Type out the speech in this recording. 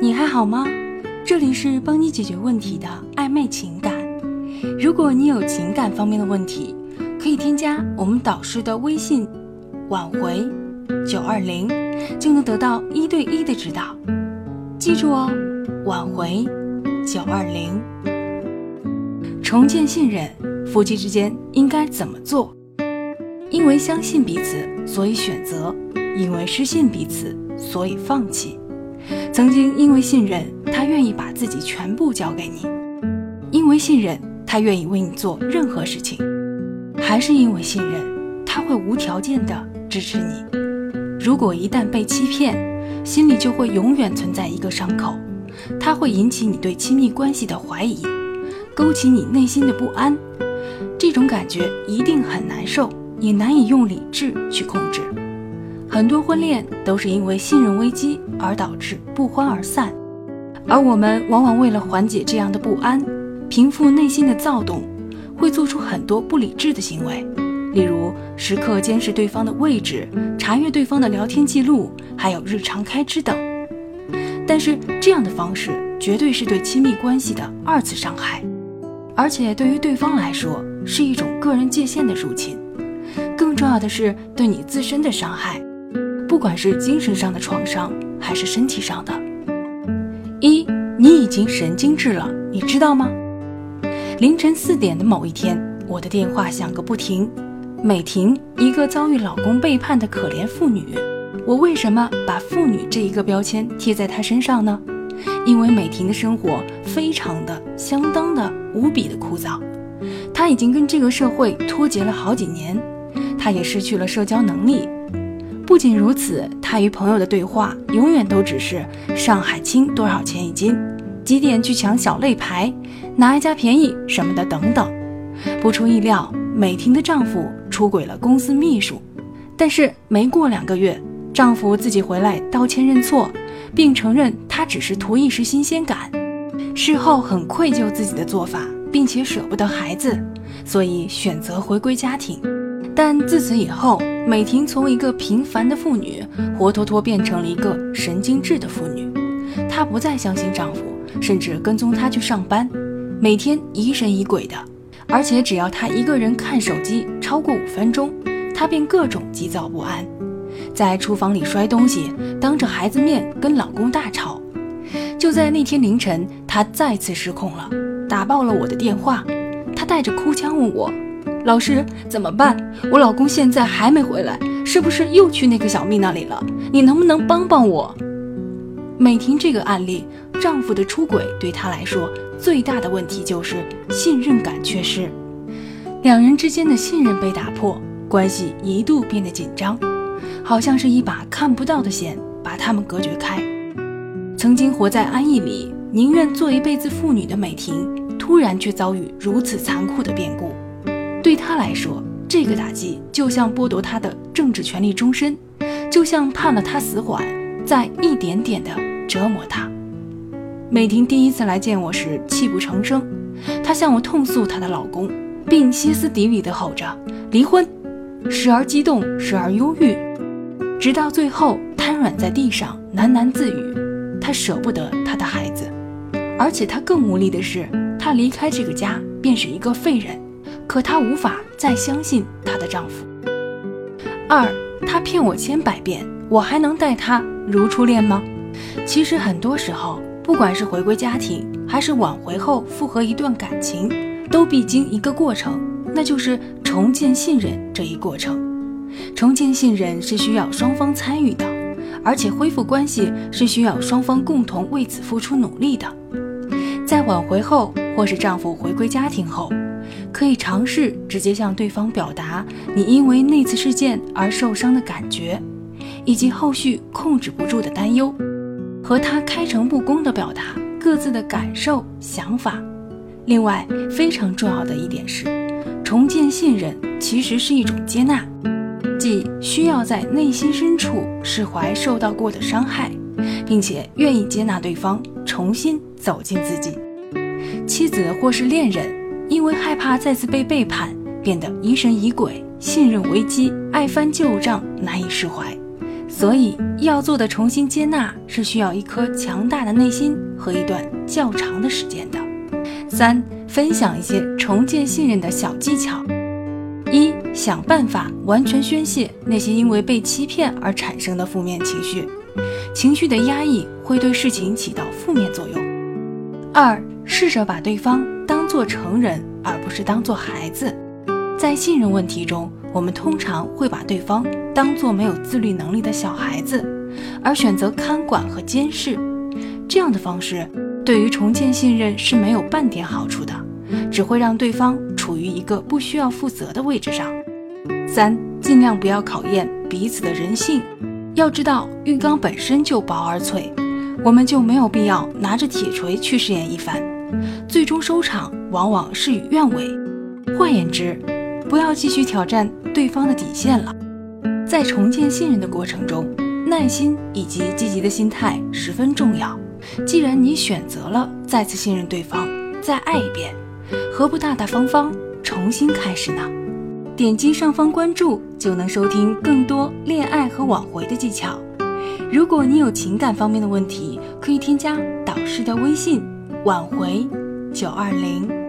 你还好吗？这里是帮你解决问题的暧昧情感。如果你有情感方面的问题，可以添加我们导师的微信“挽回九二零”，就能得到一对一的指导。记住哦，“挽回九二零”。重建信任，夫妻之间应该怎么做？因为相信彼此，所以选择；因为失信彼此，所以放弃。曾经因为信任，他愿意把自己全部交给你；因为信任，他愿意为你做任何事情；还是因为信任，他会无条件的支持你。如果一旦被欺骗，心里就会永远存在一个伤口，它会引起你对亲密关系的怀疑，勾起你内心的不安。这种感觉一定很难受，也难以用理智去控制。很多婚恋都是因为信任危机而导致不欢而散，而我们往往为了缓解这样的不安，平复内心的躁动，会做出很多不理智的行为，例如时刻监视对方的位置，查阅对方的聊天记录，还有日常开支等。但是这样的方式绝对是对亲密关系的二次伤害，而且对于对方来说是一种个人界限的入侵，更重要的是对你自身的伤害。不管是精神上的创伤，还是身体上的，一，你已经神经质了，你知道吗？凌晨四点的某一天，我的电话响个不停。美婷，一个遭遇老公背叛的可怜妇女。我为什么把妇女这一个标签贴在她身上呢？因为美婷的生活非常的、相当的、无比的枯燥。她已经跟这个社会脱节了好几年，她也失去了社交能力。不仅如此，他与朋友的对话永远都只是上海青多少钱一斤，几点去抢小肋排，哪一家便宜什么的等等。不出意料，美婷的丈夫出轨了公司秘书，但是没过两个月，丈夫自己回来道歉认错，并承认他只是图一时新鲜感，事后很愧疚自己的做法，并且舍不得孩子，所以选择回归家庭。但自此以后，美婷从一个平凡的妇女，活脱脱变成了一个神经质的妇女。她不再相信丈夫，甚至跟踪他去上班，每天疑神疑鬼的。而且只要她一个人看手机超过五分钟，她便各种急躁不安，在厨房里摔东西，当着孩子面跟老公大吵。就在那天凌晨，她再次失控了，打爆了我的电话。她带着哭腔问我。老师怎么办？我老公现在还没回来，是不是又去那个小蜜那里了？你能不能帮帮我？美婷这个案例，丈夫的出轨对她来说最大的问题就是信任感缺失，两人之间的信任被打破，关系一度变得紧张，好像是一把看不到的线把他们隔绝开。曾经活在安逸里，宁愿做一辈子妇女的美婷，突然却遭遇如此残酷的变故。对他来说，这个打击就像剥夺他的政治权利终身，就像判了他死缓，在一点点的折磨他。美婷第一次来见我时泣不成声，她向我痛诉她的老公，并歇斯底里地吼着离婚，时而激动，时而忧郁，直到最后瘫软在地上喃喃自语：“她舍不得她的孩子，而且她更无力的是，她离开这个家便是一个废人。”可她无法再相信她的丈夫。二，她骗我千百遍，我还能待她如初恋吗？其实很多时候，不管是回归家庭，还是挽回后复合一段感情，都必经一个过程，那就是重建信任这一过程。重建信任是需要双方参与的，而且恢复关系是需要双方共同为此付出努力的。在挽回后，或是丈夫回归家庭后。可以尝试直接向对方表达你因为那次事件而受伤的感觉，以及后续控制不住的担忧，和他开诚布公地表达各自的感受、想法。另外，非常重要的一点是，重建信任其实是一种接纳，即需要在内心深处释怀受到过的伤害，并且愿意接纳对方重新走进自己。妻子或是恋人。因为害怕再次被背叛，变得疑神疑鬼，信任危机，爱翻旧账，难以释怀，所以要做的重新接纳是需要一颗强大的内心和一段较长的时间的。三、分享一些重建信任的小技巧：一、想办法完全宣泄那些因为被欺骗而产生的负面情绪，情绪的压抑会对事情起到负面作用。二、试着把对方当做成人，而不是当做孩子。在信任问题中，我们通常会把对方当作没有自律能力的小孩子，而选择看管和监视。这样的方式对于重建信任是没有半点好处的，只会让对方处于一个不需要负责的位置上。三、尽量不要考验彼此的人性。要知道，浴缸本身就薄而脆，我们就没有必要拿着铁锤去试验一番，最终收场往往事与愿违。换言之，不要继续挑战对方的底线了。在重建信任的过程中，耐心以及积极的心态十分重要。既然你选择了再次信任对方，再爱一遍，何不大大方方重新开始呢？点击上方关注就能收听更多恋爱和挽回的技巧。如果你有情感方面的问题，可以添加导师的微信：挽回九二零。